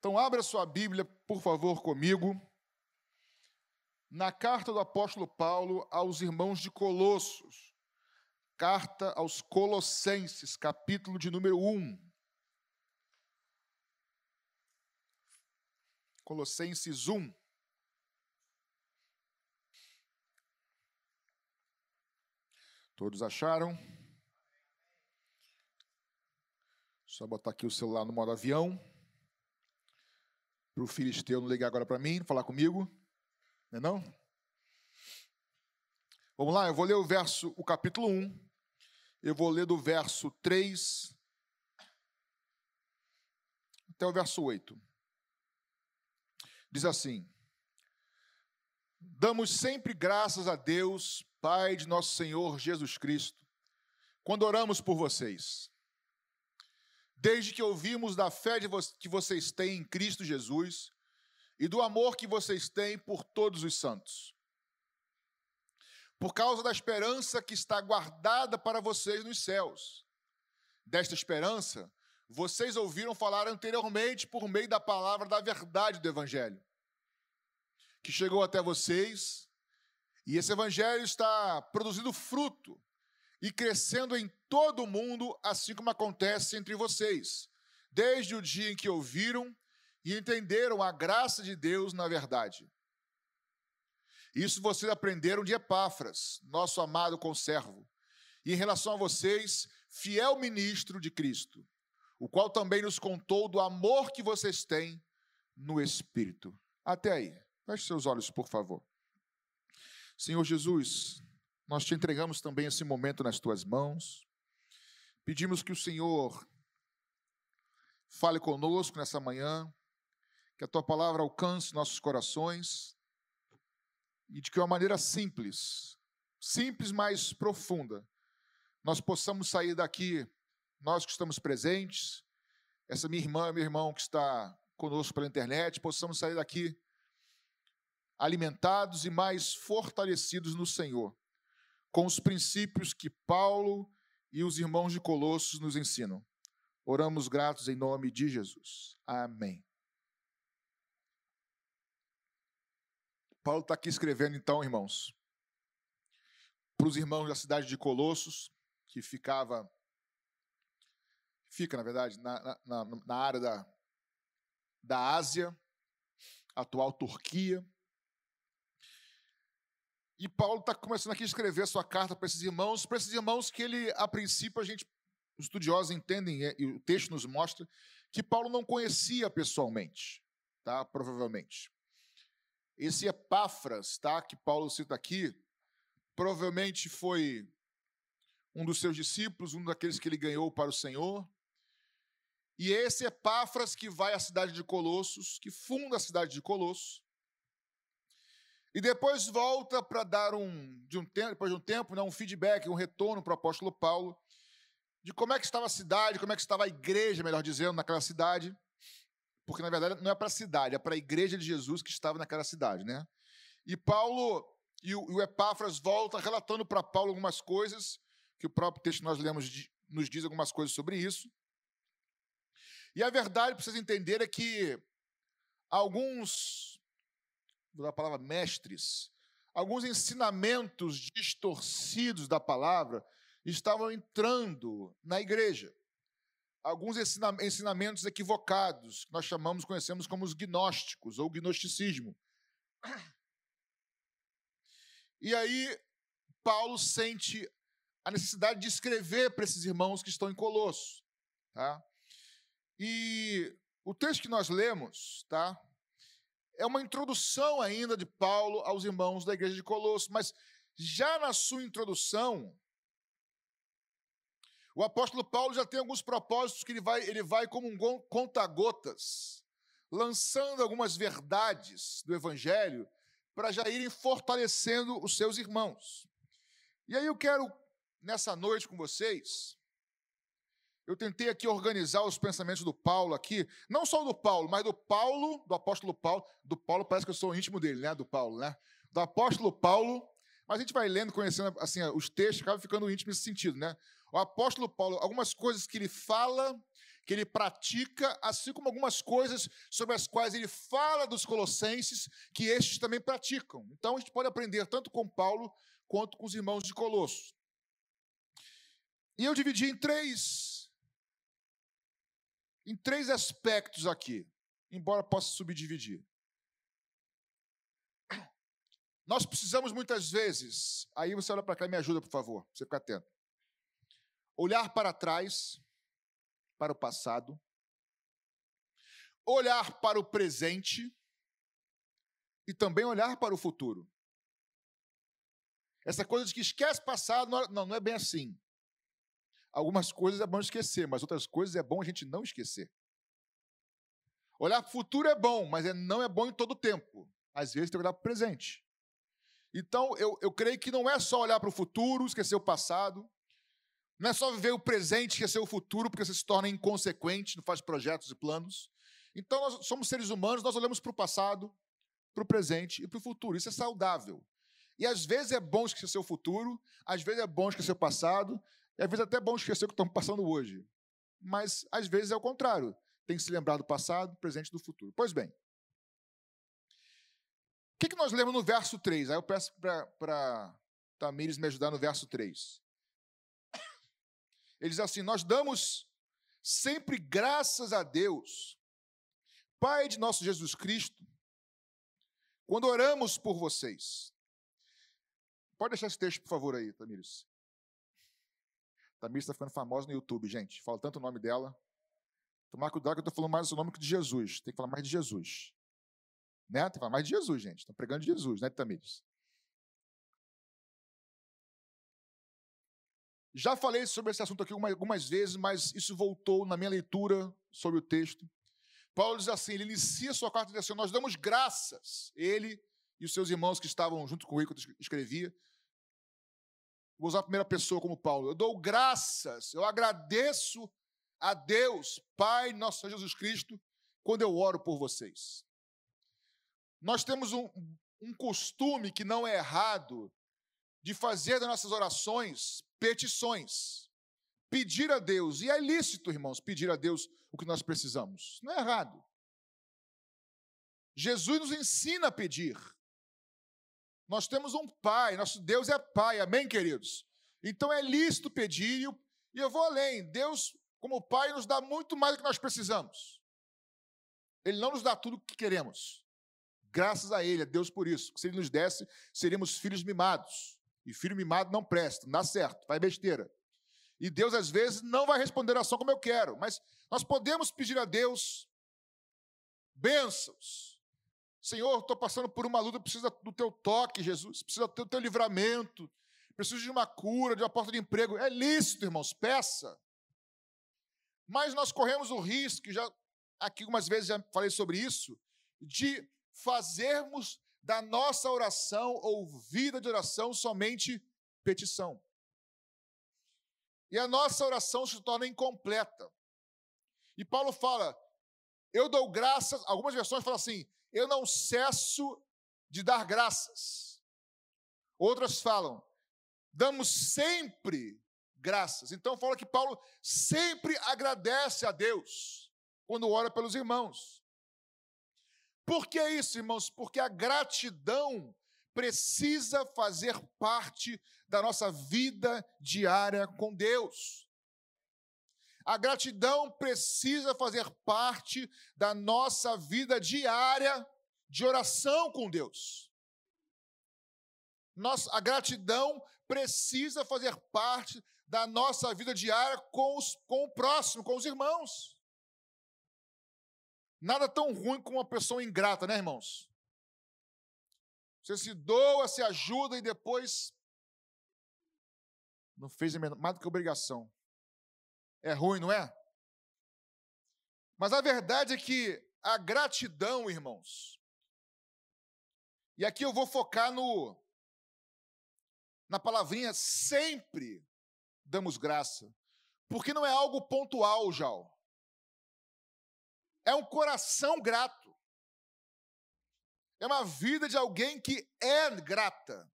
Então, abra sua Bíblia, por favor, comigo, na carta do apóstolo Paulo aos irmãos de Colossos. Carta aos Colossenses, capítulo de número 1. Colossenses 1. Todos acharam? Só botar aqui o celular no modo avião para o filisteu não ligar agora para mim, falar comigo. Não é não? Vamos lá, eu vou ler o verso, o capítulo 1. Eu vou ler do verso 3 até o verso 8. Diz assim: Damos sempre graças a Deus, Pai de nosso Senhor Jesus Cristo, quando oramos por vocês desde que ouvimos da fé que vocês têm em Cristo Jesus e do amor que vocês têm por todos os santos. Por causa da esperança que está guardada para vocês nos céus. Desta esperança, vocês ouviram falar anteriormente por meio da palavra da verdade do Evangelho, que chegou até vocês, e esse Evangelho está produzindo fruto e crescendo em todo o mundo, assim como acontece entre vocês, desde o dia em que ouviram e entenderam a graça de Deus na verdade. Isso vocês aprenderam de Epáfras, nosso amado conservo, e em relação a vocês, fiel ministro de Cristo, o qual também nos contou do amor que vocês têm no Espírito. Até aí. Feche seus olhos, por favor. Senhor Jesus, nós te entregamos também esse momento nas tuas mãos. Pedimos que o Senhor fale conosco nessa manhã, que a tua palavra alcance nossos corações e de que uma maneira simples, simples, mas profunda, nós possamos sair daqui, nós que estamos presentes, essa minha irmã, meu irmão que está conosco pela internet, possamos sair daqui alimentados e mais fortalecidos no Senhor com os princípios que Paulo e os irmãos de Colossos nos ensinam. Oramos gratos em nome de Jesus. Amém. Paulo está aqui escrevendo, então, irmãos, para os irmãos da cidade de Colossos, que ficava, fica, na verdade, na, na, na área da, da Ásia, atual Turquia. E Paulo está começando aqui a escrever a sua carta para esses irmãos, para esses irmãos que ele, a princípio, a gente, os estudiosos entendem, e o texto nos mostra, que Paulo não conhecia pessoalmente, tá? Provavelmente. Esse Epáfras, tá? Que Paulo cita aqui, provavelmente foi um dos seus discípulos, um daqueles que ele ganhou para o Senhor. E esse Epáfras que vai à cidade de Colossos, que funda a cidade de Colossos, e depois volta para dar um, de um tempo, depois de um tempo, né, um feedback, um retorno para o apóstolo Paulo, de como é que estava a cidade, como é que estava a igreja, melhor dizendo, naquela cidade. Porque, na verdade, não é para a cidade, é para a igreja de Jesus que estava naquela cidade. Né? E Paulo e o, e o Epáfras volta relatando para Paulo algumas coisas, que o próprio texto que nós lemos nos diz algumas coisas sobre isso. E a verdade, para vocês entenderem, é que alguns vou dar a palavra mestres, alguns ensinamentos distorcidos da palavra estavam entrando na igreja. Alguns ensinamentos equivocados, que nós chamamos, conhecemos como os gnósticos ou gnosticismo. E aí, Paulo sente a necessidade de escrever para esses irmãos que estão em Colosso. Tá? E o texto que nós lemos, tá? É uma introdução ainda de Paulo aos irmãos da igreja de Colosso, mas já na sua introdução, o apóstolo Paulo já tem alguns propósitos que ele vai, ele vai como um conta-gotas, lançando algumas verdades do evangelho para já irem fortalecendo os seus irmãos. E aí eu quero, nessa noite com vocês, eu tentei aqui organizar os pensamentos do Paulo aqui, não só do Paulo, mas do Paulo, do apóstolo Paulo, do Paulo parece que eu sou íntimo dele, né, do Paulo, né? Do apóstolo Paulo, mas a gente vai lendo, conhecendo assim os textos, acaba ficando íntimo nesse sentido, né? O apóstolo Paulo, algumas coisas que ele fala que ele pratica, assim como algumas coisas sobre as quais ele fala dos colossenses, que estes também praticam. Então a gente pode aprender tanto com Paulo quanto com os irmãos de Colossos. E eu dividi em três em três aspectos aqui, embora possa subdividir. Nós precisamos muitas vezes, aí você olha para cá e me ajuda, por favor, você fica atento. Olhar para trás, para o passado, olhar para o presente e também olhar para o futuro. Essa coisa de que esquece passado, não, não é bem assim. Algumas coisas é bom esquecer, mas outras coisas é bom a gente não esquecer. Olhar para o futuro é bom, mas é, não é bom em todo o tempo. Às vezes tem que olhar para o presente. Então, eu, eu creio que não é só olhar para o futuro, esquecer o passado. Não é só viver o presente, esquecer o futuro, porque você se torna inconsequente, não faz projetos e planos. Então, nós somos seres humanos, nós olhamos para o passado, para o presente e para o futuro. Isso é saudável. E às vezes é bom esquecer o futuro, às vezes é bom esquecer o passado, e às vezes é até bom esquecer o que estamos passando hoje. Mas às vezes é o contrário. Tem que se lembrar do passado, do presente e do futuro. Pois bem. O que, que nós lemos no verso 3? Aí eu peço para Tamires me ajudar no verso 3. Ele diz assim: Nós damos sempre graças a Deus, Pai de nosso Jesus Cristo, quando oramos por vocês. Pode deixar esse texto, por favor, aí, Tamires. Tamires está ficando famosa no YouTube, gente. Fala tanto o nome dela. Tomar cuidado que eu estou falando mais o nome que de Jesus. Tem que falar mais de Jesus. Né? Tem que falar mais de Jesus, gente. Estão pregando de Jesus, né, Tamires? Já falei sobre esse assunto aqui algumas vezes, mas isso voltou na minha leitura sobre o texto. Paulo diz assim: ele inicia sua carta dizendo assim: Nós damos graças, ele e os seus irmãos que estavam junto com ele quando escrevia, Vou usar a primeira pessoa como Paulo. Eu dou graças, eu agradeço a Deus, Pai, nosso Senhor Jesus Cristo, quando eu oro por vocês. Nós temos um, um costume que não é errado de fazer das nossas orações petições. Pedir a Deus. E é lícito, irmãos, pedir a Deus o que nós precisamos. Não é errado. Jesus nos ensina a pedir. Nós temos um Pai, nosso Deus é Pai, amém, queridos? Então é lícito pedir, e eu vou além. Deus, como Pai, nos dá muito mais do que nós precisamos. Ele não nos dá tudo o que queremos. Graças a Ele, a Deus por isso. Se Ele nos desse, seríamos filhos mimados. E filho mimado não presta, não dá certo, faz besteira. E Deus, às vezes, não vai responder a ação como eu quero, mas nós podemos pedir a Deus bênçãos, Senhor, estou passando por uma luta, preciso do teu toque, Jesus, preciso do teu livramento, preciso de uma cura, de uma porta de emprego. É lícito, irmãos, peça. Mas nós corremos o risco, já aqui algumas vezes já falei sobre isso, de fazermos da nossa oração ou vida de oração somente petição. E a nossa oração se torna incompleta. E Paulo fala: eu dou graças, algumas versões falam assim: eu não cesso de dar graças. Outras falam, damos sempre graças. Então fala que Paulo sempre agradece a Deus quando ora pelos irmãos. Por que isso, irmãos? Porque a gratidão precisa fazer parte da nossa vida diária com Deus. A gratidão precisa fazer parte da nossa vida diária de oração com Deus. Nossa, a gratidão precisa fazer parte da nossa vida diária com, os, com o próximo, com os irmãos. Nada tão ruim como uma pessoa ingrata, né, irmãos? Você se doa, se ajuda e depois não fez mais do que obrigação. É ruim, não é? Mas a verdade é que a gratidão, irmãos, e aqui eu vou focar no na palavrinha sempre damos graça, porque não é algo pontual, Jal. É um coração grato. É uma vida de alguém que é grata.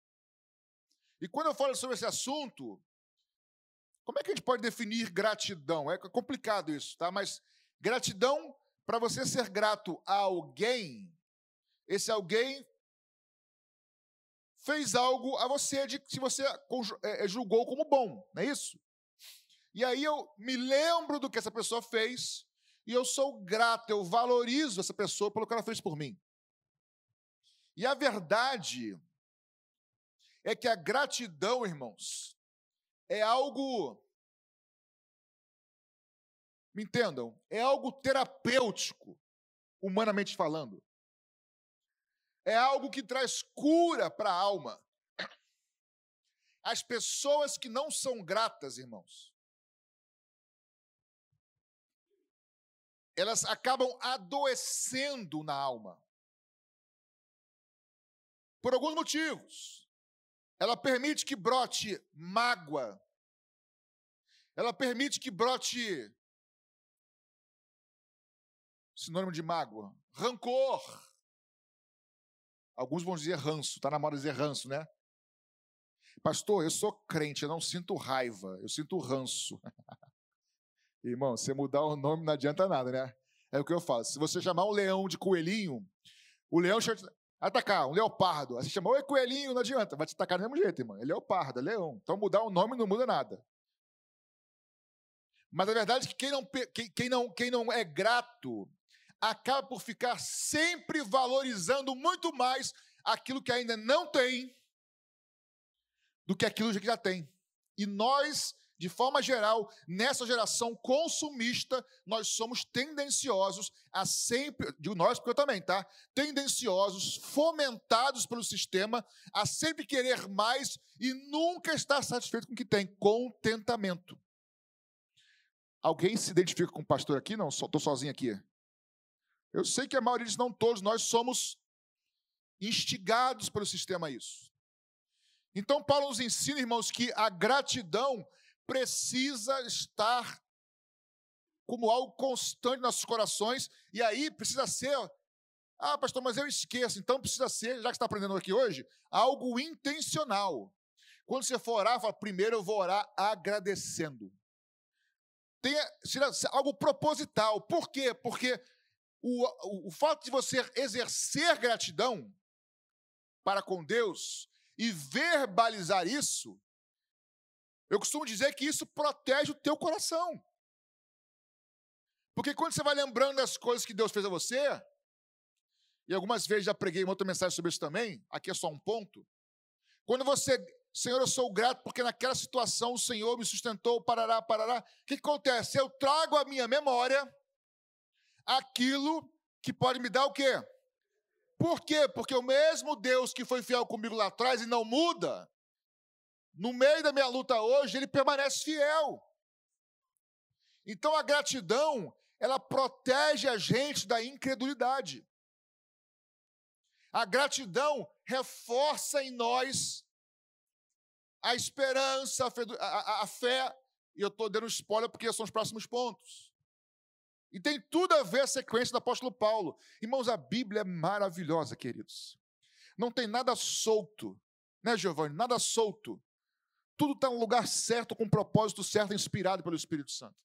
E quando eu falo sobre esse assunto, Como é que a gente pode definir gratidão? É complicado isso, tá? Mas gratidão, para você ser grato a alguém, esse alguém fez algo a você de que você é, é, julgou como bom, não é isso? E aí eu me lembro do que essa pessoa fez e eu sou grato, eu valorizo essa pessoa pelo que ela fez por mim. E a verdade é que a gratidão, irmãos, é algo. Me entendam? É algo terapêutico, humanamente falando. É algo que traz cura para a alma. As pessoas que não são gratas, irmãos, elas acabam adoecendo na alma. Por alguns motivos. Ela permite que brote mágoa. Ela permite que brote sinônimo de mágoa, rancor. Alguns vão dizer ranço, está na moda dizer ranço, né? Pastor, eu sou crente, eu não sinto raiva, eu sinto ranço. Irmão, você mudar o nome não adianta nada, né? É o que eu falo. Se você chamar um leão de coelhinho, o leão atacar, um leopardo. Aí você chama, oi, coelhinho, não adianta, vai te atacar do mesmo jeito, irmão. É leopardo, é leão. Então mudar o nome não muda nada. Mas a verdade é que quem não, quem, quem não, quem não é grato acaba por ficar sempre valorizando muito mais aquilo que ainda não tem do que aquilo que já tem. E nós de forma geral, nessa geração consumista, nós somos tendenciosos a sempre, digo nós porque eu também, tá? Tendenciosos, fomentados pelo sistema, a sempre querer mais e nunca estar satisfeito com o que tem. Contentamento. Alguém se identifica com o pastor aqui? Não, estou sozinho aqui. Eu sei que a maioria disso, não todos, nós somos instigados pelo sistema a isso. Então, Paulo nos ensina, irmãos, que a gratidão precisa estar como algo constante nos nossos corações, e aí precisa ser, ah, pastor, mas eu esqueço, então precisa ser, já que está aprendendo aqui hoje, algo intencional. Quando você for orar, fala, primeiro eu vou orar agradecendo. Tenha algo proposital. Por quê? Porque o, o, o fato de você exercer gratidão para com Deus e verbalizar isso eu costumo dizer que isso protege o teu coração. Porque quando você vai lembrando das coisas que Deus fez a você, e algumas vezes já preguei uma outra mensagem sobre isso também, aqui é só um ponto. Quando você, Senhor, eu sou grato porque naquela situação o Senhor me sustentou, parará, parará. O que acontece? Eu trago à minha memória aquilo que pode me dar o quê? Por quê? Porque o mesmo Deus que foi fiel comigo lá atrás e não muda, no meio da minha luta hoje, ele permanece fiel. Então a gratidão, ela protege a gente da incredulidade. A gratidão reforça em nós a esperança, a a, a fé e eu estou dando spoiler porque são os próximos pontos. E tem tudo a ver a sequência do apóstolo Paulo. Irmãos, a Bíblia é maravilhosa, queridos. Não tem nada solto, né, Giovanni? Nada solto. Tudo está no lugar certo, com o propósito certo, inspirado pelo Espírito Santo.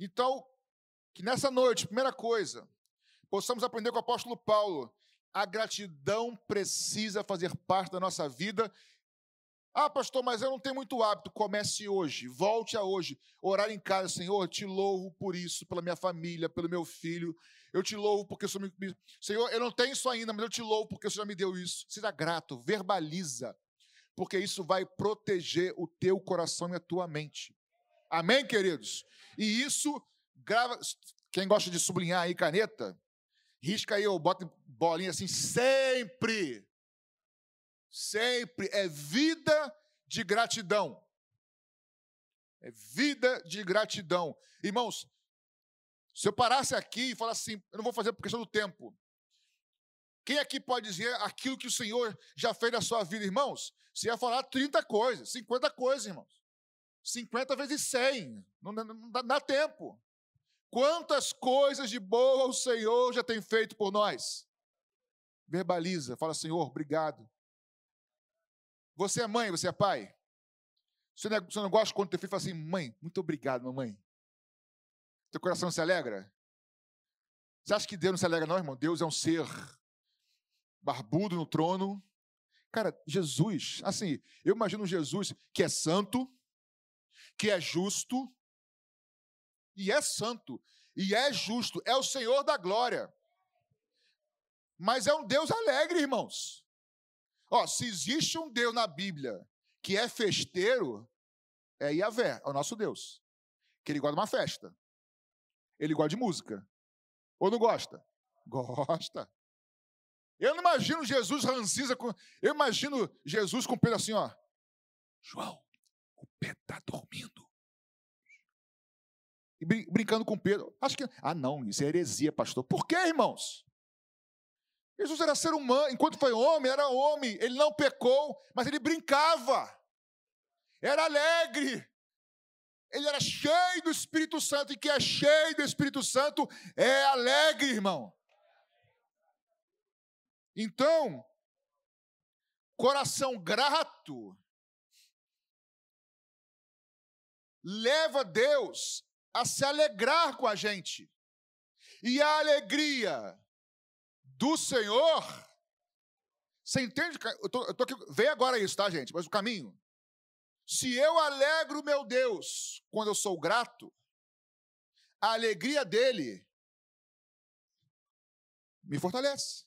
Então, que nessa noite, primeira coisa, possamos aprender com o apóstolo Paulo. A gratidão precisa fazer parte da nossa vida. Ah, pastor, mas eu não tenho muito hábito. Comece hoje, volte a hoje. Orar em casa, Senhor, te louvo por isso, pela minha família, pelo meu filho. Eu te louvo porque o Senhor me. Senhor, eu não tenho isso ainda, mas eu te louvo porque o Senhor me deu isso. Seja grato, verbaliza porque isso vai proteger o teu coração e a tua mente. Amém, queridos? E isso, grava. Quem gosta de sublinhar aí caneta, risca aí ou bota bolinha assim, sempre. Sempre é vida de gratidão. É vida de gratidão. Irmãos, se eu parasse aqui e falasse assim, eu não vou fazer por questão do tempo. Quem aqui pode dizer aquilo que o Senhor já fez na sua vida, irmãos? Você ia falar 30 coisas, 50 coisas, irmãos. 50 vezes 100. Não, não, não dá, tempo. Quantas coisas de boa o Senhor já tem feito por nós? Verbaliza, fala, Senhor, obrigado. Você é mãe, você é pai? Você não, é, você não gosta quando teu filho fala assim, mãe, muito obrigado, mamãe. Teu coração se alegra? Você acha que Deus não se alegra, não, irmão? Deus é um ser barbudo no trono. Cara, Jesus, assim, eu imagino Jesus que é santo, que é justo, e é santo, e é justo, é o Senhor da glória. Mas é um Deus alegre, irmãos. Ó, se existe um Deus na Bíblia que é festeiro, é Yahvé, é o nosso Deus. Que ele gosta de uma festa. Ele gosta de música. Ou não gosta? Gosta. Eu não imagino Jesus rancisa com. Eu imagino Jesus com Pedro assim, ó. João, o Pedro está dormindo. E brin brincando com Pedro. Acho que. Ah, não, isso é heresia, pastor. Por quê, irmãos? Jesus era ser humano, enquanto foi homem, era homem. Ele não pecou, mas ele brincava. Era alegre. Ele era cheio do Espírito Santo, e que é cheio do Espírito Santo é alegre, irmão. Então, coração grato leva Deus a se alegrar com a gente. E a alegria do Senhor, você entende? Eu tô, eu tô aqui, agora isso, tá, gente? Mas o caminho. Se eu alegro meu Deus quando eu sou grato, a alegria dele me fortalece.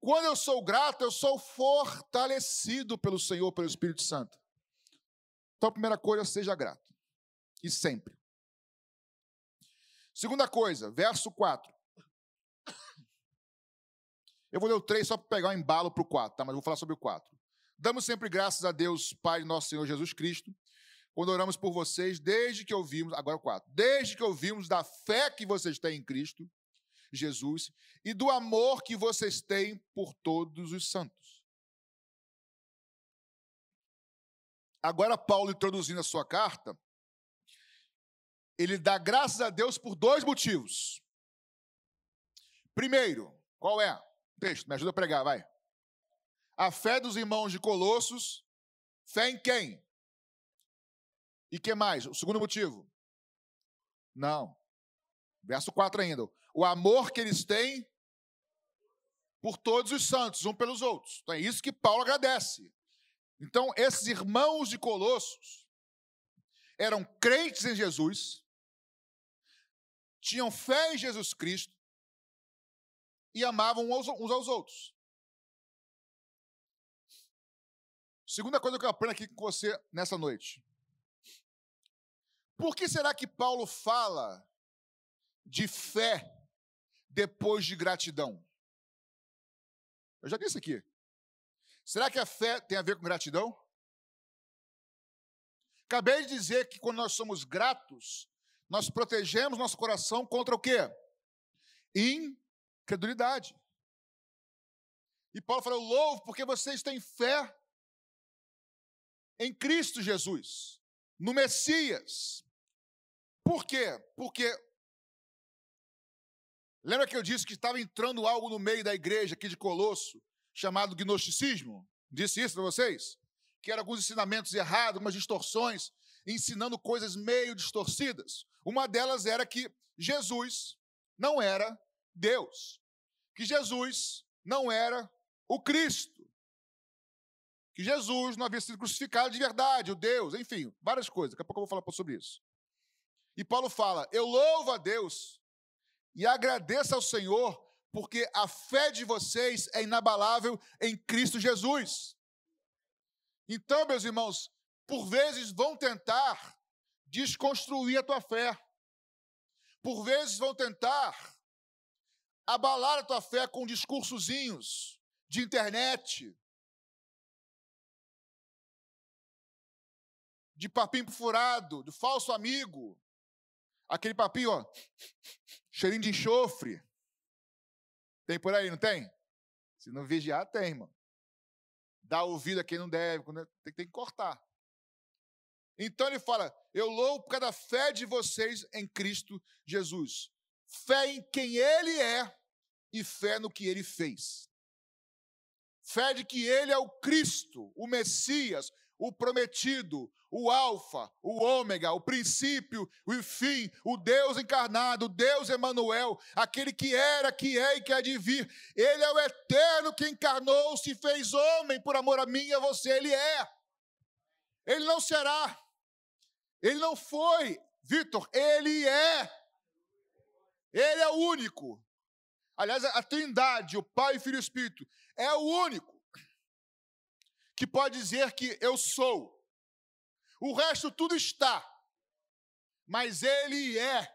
Quando eu sou grato, eu sou fortalecido pelo Senhor, pelo Espírito Santo. Então, a primeira coisa, seja grato. E sempre. Segunda coisa, verso 4. Eu vou ler o 3 só para pegar o um embalo para o 4, tá? Mas vou falar sobre o 4. Damos sempre graças a Deus, Pai, nosso Senhor Jesus Cristo, quando oramos por vocês, desde que ouvimos, agora quatro, desde que ouvimos da fé que vocês têm em Cristo Jesus e do amor que vocês têm por todos os santos. Agora, Paulo introduzindo a sua carta, ele dá graças a Deus por dois motivos. Primeiro, qual é? Texto, me ajuda a pregar, vai. A fé dos irmãos de Colossos, fé em quem? E que mais? O segundo motivo? Não. Verso 4 ainda. O amor que eles têm por todos os santos, um pelos outros. Então é isso que Paulo agradece. Então, esses irmãos de Colossos eram crentes em Jesus, tinham fé em Jesus Cristo e amavam uns aos outros. Segunda coisa que eu aprendo aqui com você nessa noite. Por que será que Paulo fala de fé depois de gratidão? Eu já disse aqui. Será que a fé tem a ver com gratidão? Acabei de dizer que quando nós somos gratos, nós protegemos nosso coração contra o quê? Incredulidade. E Paulo falou: louvo porque vocês têm fé em Cristo Jesus, no Messias. Por quê? Porque lembra que eu disse que estava entrando algo no meio da igreja aqui de Colosso, chamado gnosticismo? Disse isso para vocês? Que eram alguns ensinamentos errados, algumas distorções, ensinando coisas meio distorcidas. Uma delas era que Jesus não era Deus, que Jesus não era o Cristo que Jesus não havia sido crucificado de verdade, o Deus, enfim, várias coisas. Daqui a pouco eu vou falar sobre isso. E Paulo fala: Eu louvo a Deus e agradeço ao Senhor, porque a fé de vocês é inabalável em Cristo Jesus. Então, meus irmãos, por vezes vão tentar desconstruir a tua fé. Por vezes vão tentar abalar a tua fé com discursozinhos de internet, de papinho furado, do falso amigo. Aquele papinho, ó, cheirinho de enxofre. Tem por aí, não tem? Se não vigiar, tem, irmão. Dá ouvido a quem não deve, tem, tem que cortar. Então ele fala: Eu louvo por causa da fé de vocês em Cristo Jesus. Fé em quem Ele é e fé no que Ele fez. Fé de que Ele é o Cristo, o Messias, o prometido, o Alfa, o Ômega, o princípio, o fim, o Deus encarnado, o Deus Emanuel, aquele que era, que é e que há de vir. Ele é o eterno que encarnou, se fez homem por amor a mim e a você. Ele é. Ele não será. Ele não foi. Vitor, ele é. Ele é o único. Aliás, a Trindade, o Pai, Filho e Espírito, é o único que pode dizer que eu sou. O resto tudo está. Mas ele é.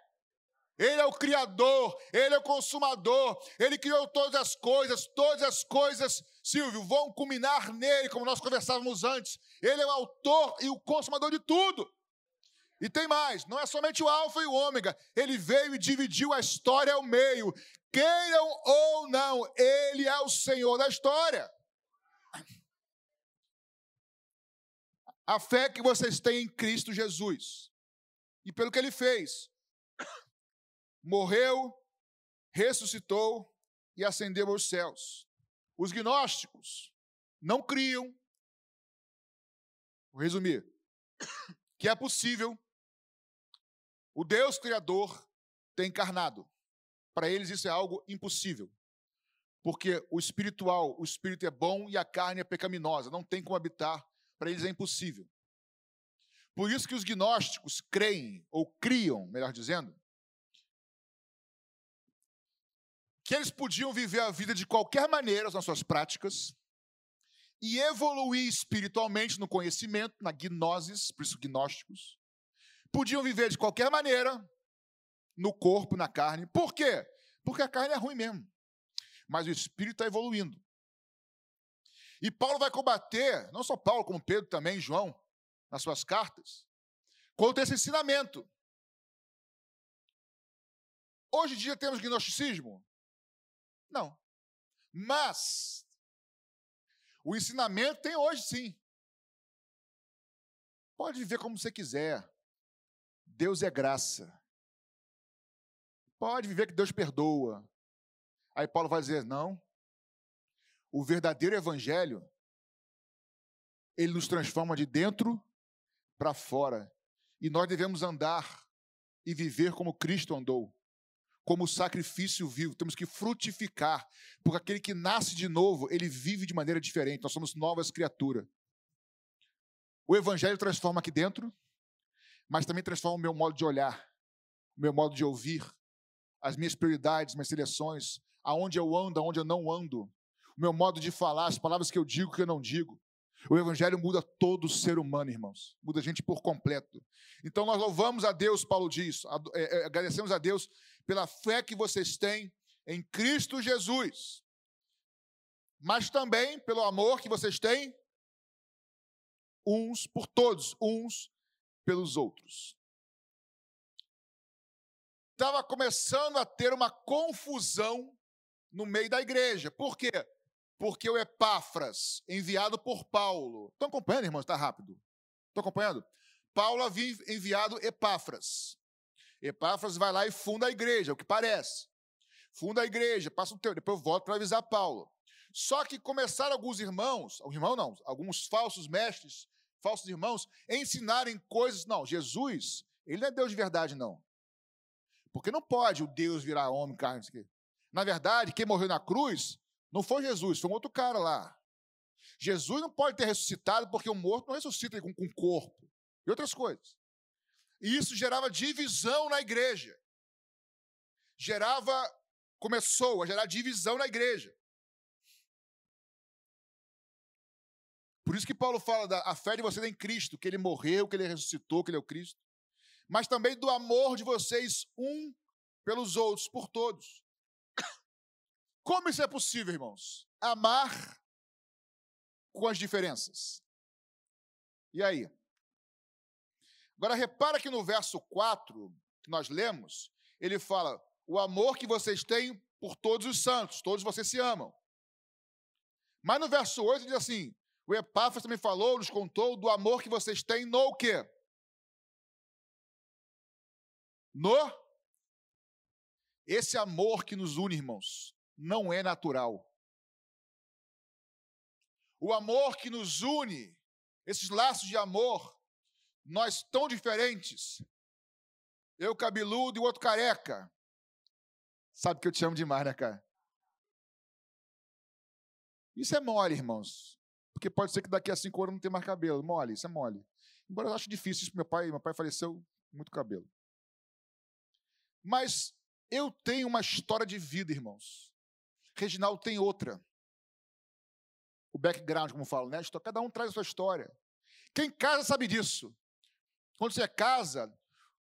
Ele é o Criador, Ele é o Consumador, Ele criou todas as coisas, todas as coisas, Silvio, vão culminar nele, como nós conversávamos antes. Ele é o autor e o consumador de tudo. E tem mais, não é somente o Alfa e o Ômega, ele veio e dividiu a história ao meio. Queiram ou não, ele é o Senhor da história. A fé que vocês têm em Cristo Jesus e pelo que ele fez. Morreu, ressuscitou e ascendeu aos céus. Os gnósticos não criam, vou resumir, que é possível o Deus Criador ter encarnado. Para eles isso é algo impossível. Porque o espiritual, o espírito é bom e a carne é pecaminosa, não tem como habitar para eles é impossível. Por isso que os gnósticos creem, ou criam, melhor dizendo, que eles podiam viver a vida de qualquer maneira nas suas práticas e evoluir espiritualmente no conhecimento, na gnosis, por isso gnósticos. Podiam viver de qualquer maneira no corpo, na carne. Por quê? Porque a carne é ruim mesmo. Mas o espírito está evoluindo. E Paulo vai combater, não só Paulo, como Pedro também, João, nas suas cartas, contra esse ensinamento. Hoje em dia temos gnosticismo? Não. Mas o ensinamento tem hoje sim. Pode viver como você quiser. Deus é graça. Pode viver que Deus perdoa. Aí Paulo vai dizer: não, o verdadeiro evangelho, ele nos transforma de dentro para fora. E nós devemos andar e viver como Cristo andou, como sacrifício vivo. Temos que frutificar, porque aquele que nasce de novo, ele vive de maneira diferente. Nós somos novas criaturas. O evangelho transforma aqui dentro, mas também transforma o meu modo de olhar, o meu modo de ouvir, as minhas prioridades, minhas seleções, aonde eu ando, aonde eu não ando o meu modo de falar, as palavras que eu digo, que eu não digo. O Evangelho muda todo ser humano, irmãos. Muda a gente por completo. Então nós louvamos a Deus, Paulo diz, é, é, agradecemos a Deus pela fé que vocês têm em Cristo Jesus, mas também pelo amor que vocês têm uns por todos, uns pelos outros. Estava começando a ter uma confusão no meio da igreja. Por quê? Porque o Epáfras, enviado por Paulo. Estão acompanhando, irmãos? Está rápido. Estão acompanhando? Paulo havia enviado Epáfras. Epáfras vai lá e funda a igreja, o que parece. Funda a igreja, passa um tempo, depois volta para avisar Paulo. Só que começaram alguns irmãos, irmão não, alguns falsos mestres, falsos irmãos, ensinarem coisas. Não, Jesus, ele não é Deus de verdade, não. Porque não pode o Deus virar homem, carne. Na verdade, quem morreu na cruz não foi Jesus, foi um outro cara lá. Jesus não pode ter ressuscitado porque o morto não ressuscita com, com corpo e outras coisas. E isso gerava divisão na igreja. Gerava, começou a gerar divisão na igreja. Por isso que Paulo fala da a fé de vocês em Cristo, que ele morreu, que ele ressuscitou, que ele é o Cristo. Mas também do amor de vocês um pelos outros, por todos. Como isso é possível, irmãos? Amar com as diferenças. E aí? Agora repara que no verso 4 que nós lemos, ele fala: "O amor que vocês têm por todos os santos, todos vocês se amam". Mas no verso 8 diz assim: "O Epáfras também falou, nos contou do amor que vocês têm no quê? No esse amor que nos une, irmãos, não é natural. O amor que nos une esses laços de amor, nós tão diferentes, eu cabeludo e o outro careca. Sabe que eu te amo demais, né, cara? Isso é mole, irmãos. Porque pode ser que daqui a cinco anos não tenha mais cabelo. Mole, isso é mole. Embora eu acho difícil isso, meu pai, meu pai faleceu muito cabelo. Mas eu tenho uma história de vida, irmãos. Reginaldo tem outra. O background, como falo, né? Cada um traz a sua história. Quem casa sabe disso. Quando você casa,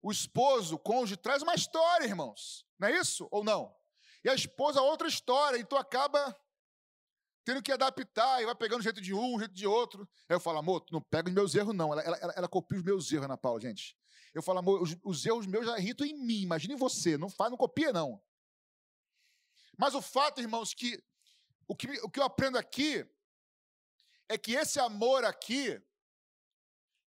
o esposo, o cônjuge, traz uma história, irmãos. Não é isso? Ou não? E a esposa, outra história. Então acaba tendo que adaptar, e vai pegando jeito de um, jeito de outro. Aí eu falo, amor, não pega os meus erros, não. Ela, ela, ela copia os meus erros, Ana Paula, gente. Eu falo, amor, os, os erros meus já irritam em mim, imagine você, não faz, não copia, não. Mas o fato, irmãos, que o que, o que eu aprendo aqui é que esse amor aqui,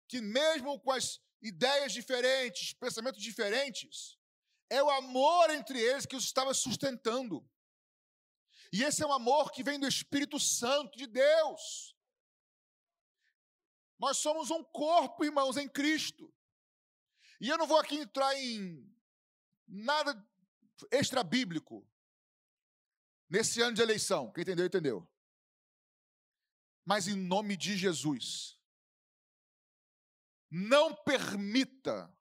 que mesmo com as ideias diferentes, pensamentos diferentes, é o amor entre eles que os estava sustentando. E esse é um amor que vem do Espírito Santo de Deus. Nós somos um corpo, irmãos, em Cristo. E eu não vou aqui entrar em nada extra bíblico nesse ano de eleição. Quem entendeu, entendeu. Mas em nome de Jesus, não permita,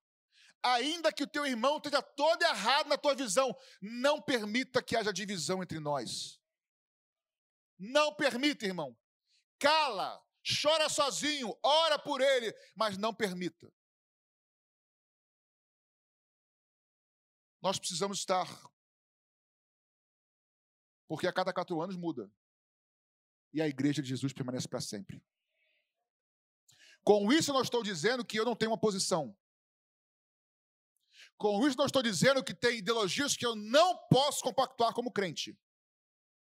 ainda que o teu irmão esteja todo errado na tua visão, não permita que haja divisão entre nós. Não permita, irmão. Cala, chora sozinho, ora por ele, mas não permita. Nós precisamos estar. Porque a cada quatro anos muda. E a igreja de Jesus permanece para sempre. Com isso, não estou dizendo que eu não tenho uma posição. Com isso, não estou dizendo que tem ideologias que eu não posso compactuar como crente.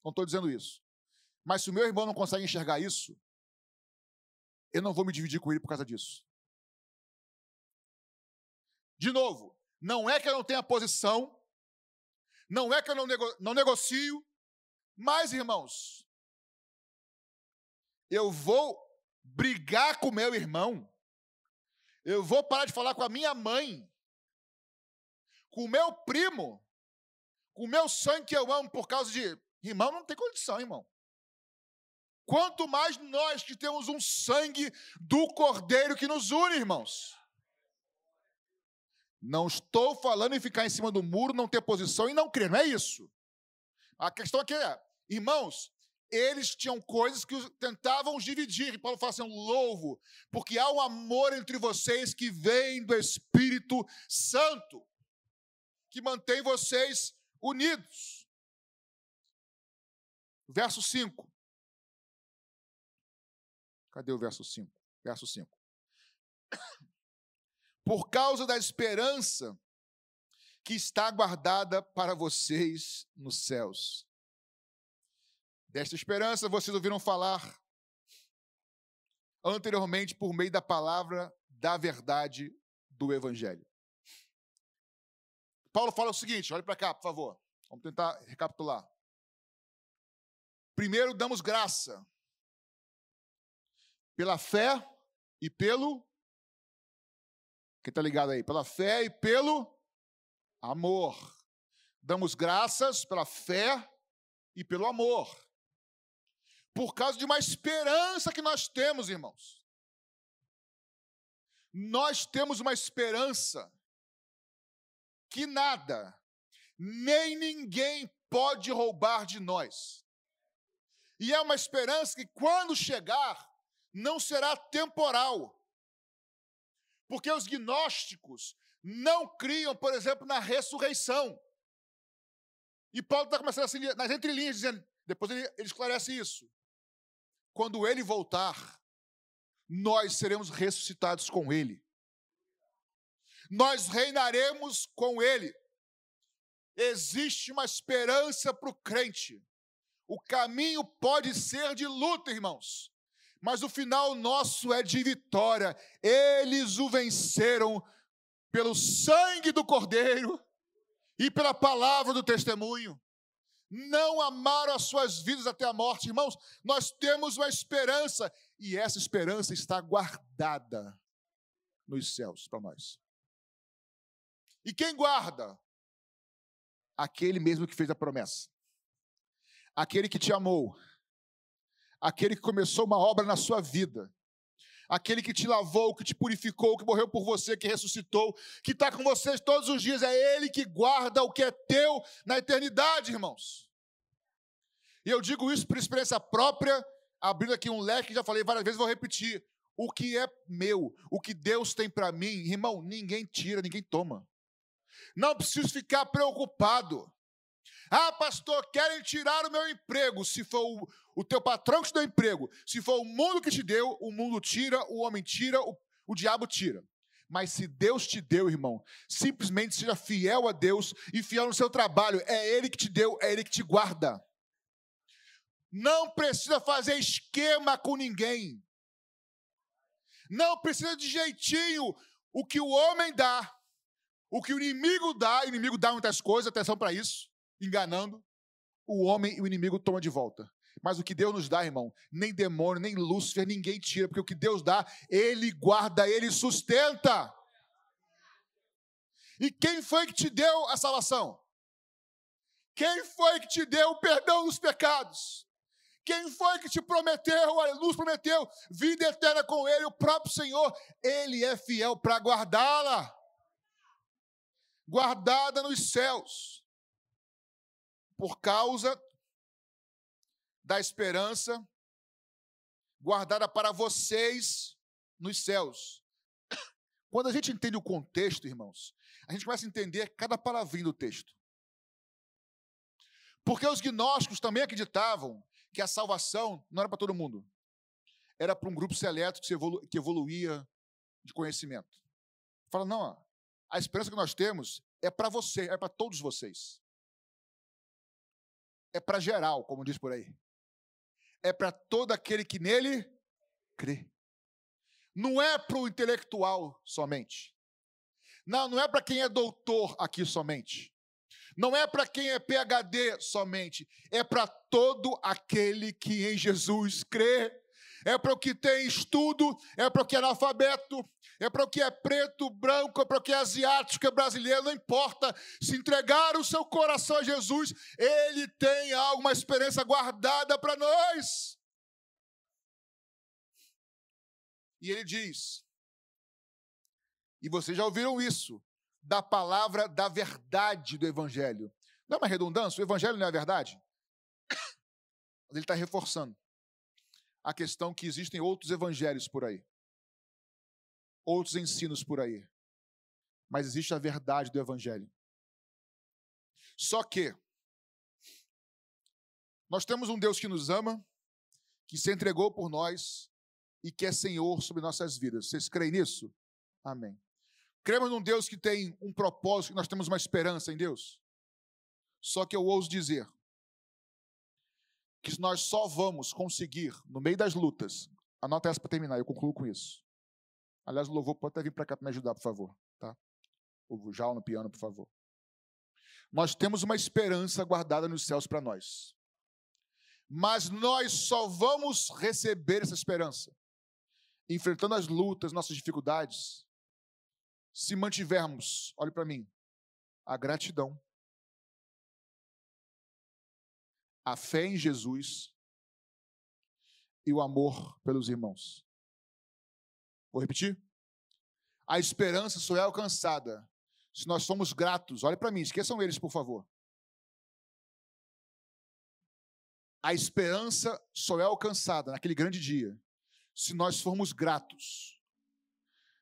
Não estou dizendo isso. Mas se o meu irmão não consegue enxergar isso, eu não vou me dividir com ele por causa disso. De novo, não é que eu não tenha posição, não é que eu não, nego, não negocio, mas, irmãos, eu vou brigar com meu irmão, eu vou parar de falar com a minha mãe, com o meu primo, com o meu sangue que eu amo por causa de. Irmão, não tem condição, irmão. Quanto mais nós que temos um sangue do Cordeiro que nos une, irmãos. Não estou falando em ficar em cima do muro, não ter posição e não crer, não é isso. A questão aqui é, irmãos, eles tinham coisas que tentavam os dividir. E Paulo fala assim: louvo, porque há um amor entre vocês que vem do Espírito Santo, que mantém vocês unidos. Verso 5. Cadê o verso 5? Verso 5. Por causa da esperança que está guardada para vocês nos céus. Desta esperança vocês ouviram falar anteriormente por meio da palavra da verdade do Evangelho. Paulo fala o seguinte: olhe para cá, por favor. Vamos tentar recapitular. Primeiro, damos graça pela fé e pelo. Quem está ligado aí? Pela fé e pelo amor. Damos graças pela fé e pelo amor. Por causa de uma esperança que nós temos, irmãos. Nós temos uma esperança que nada, nem ninguém pode roubar de nós. E é uma esperança que, quando chegar, não será temporal. Porque os gnósticos não criam, por exemplo, na ressurreição. E Paulo está começando assim, nas entrelinhas, dizendo, depois ele, ele esclarece isso. Quando ele voltar, nós seremos ressuscitados com ele. Nós reinaremos com ele. Existe uma esperança para o crente. O caminho pode ser de luta, irmãos mas o final nosso é de vitória. Eles o venceram pelo sangue do Cordeiro e pela palavra do testemunho. Não amaram as suas vidas até a morte. Irmãos, nós temos uma esperança e essa esperança está guardada nos céus para nós. E quem guarda? Aquele mesmo que fez a promessa. Aquele que te amou. Aquele que começou uma obra na sua vida aquele que te lavou, que te purificou, que morreu por você, que ressuscitou, que está com vocês todos os dias. É Ele que guarda o que é teu na eternidade, irmãos. E eu digo isso por experiência própria, abrindo aqui um leque, já falei várias vezes, vou repetir. O que é meu, o que Deus tem para mim, irmão, ninguém tira, ninguém toma. Não preciso ficar preocupado. Ah, pastor, querem tirar o meu emprego. Se for o, o teu patrão que te deu emprego, se for o mundo que te deu, o mundo tira, o homem tira, o, o diabo tira. Mas se Deus te deu, irmão, simplesmente seja fiel a Deus e fiel no seu trabalho. É Ele que te deu, é Ele que te guarda. Não precisa fazer esquema com ninguém. Não precisa de jeitinho. O que o homem dá, o que o inimigo dá, o inimigo dá muitas coisas, atenção para isso enganando, o homem e o inimigo toma de volta. Mas o que Deus nos dá, irmão, nem demônio, nem Lúcifer, ninguém tira, porque o que Deus dá, Ele guarda, Ele sustenta. E quem foi que te deu a salvação? Quem foi que te deu o perdão dos pecados? Quem foi que te prometeu, a luz prometeu, vida eterna com Ele, o próprio Senhor? Ele é fiel para guardá-la, guardada nos céus por causa da esperança guardada para vocês nos céus. Quando a gente entende o contexto, irmãos, a gente começa a entender cada palavrinha do texto. Porque os gnósticos também acreditavam que a salvação não era para todo mundo. Era para um grupo seleto que, evolu que evoluía de conhecimento. Fala, não, a esperança que nós temos é para você, é para todos vocês é para geral, como diz por aí. É para todo aquele que nele crê. Não é para o intelectual somente. Não, não é para quem é doutor aqui somente. Não é para quem é PhD somente. É para todo aquele que em Jesus crê é para o que tem estudo, é para o que é analfabeto, é para o que é preto, branco, é para o que é asiático, é brasileiro, não importa. Se entregar o seu coração a Jesus, ele tem alguma experiência guardada para nós. E ele diz, e vocês já ouviram isso, da palavra da verdade do Evangelho. Não é uma redundância? O Evangelho não é a verdade? Ele está reforçando a questão que existem outros evangelhos por aí, outros ensinos por aí, mas existe a verdade do evangelho. Só que nós temos um Deus que nos ama, que se entregou por nós e que é Senhor sobre nossas vidas. Vocês creem nisso? Amém. Cremos num Deus que tem um propósito, que nós temos uma esperança em Deus. Só que eu ouso dizer, que nós só vamos conseguir, no meio das lutas, anota essa para terminar, eu concluo com isso. Aliás, o louvor pode até vir para cá para me ajudar, por favor. Tá? O Jal no piano, por favor. Nós temos uma esperança guardada nos céus para nós. Mas nós só vamos receber essa esperança, enfrentando as lutas, nossas dificuldades, se mantivermos, olhe para mim, a gratidão a fé em Jesus e o amor pelos irmãos. Vou repetir? A esperança só é alcançada se nós somos gratos. Olhe para mim, esqueçam eles, por favor. A esperança só é alcançada naquele grande dia se nós formos gratos,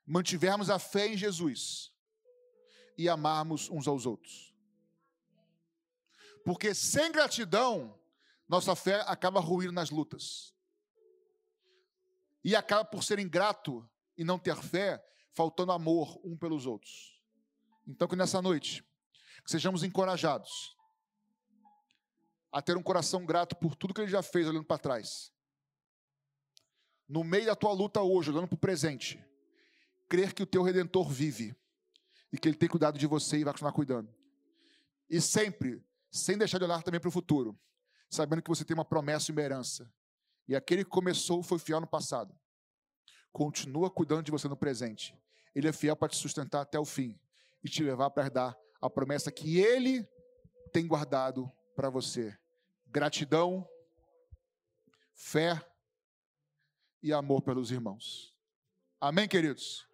mantivermos a fé em Jesus e amarmos uns aos outros. Porque sem gratidão, nossa fé acaba ruindo nas lutas. E acaba por ser ingrato e não ter fé, faltando amor um pelos outros. Então, que nessa noite, que sejamos encorajados a ter um coração grato por tudo que Ele já fez, olhando para trás. No meio da tua luta hoje, olhando para o presente, crer que o teu Redentor vive e que Ele tem cuidado de você e vai continuar cuidando. E sempre sem deixar de olhar também para o futuro, sabendo que você tem uma promessa e uma herança. E aquele que começou foi fiel no passado. Continua cuidando de você no presente. Ele é fiel para te sustentar até o fim e te levar para herdar a promessa que ele tem guardado para você. Gratidão, fé e amor pelos irmãos. Amém, queridos?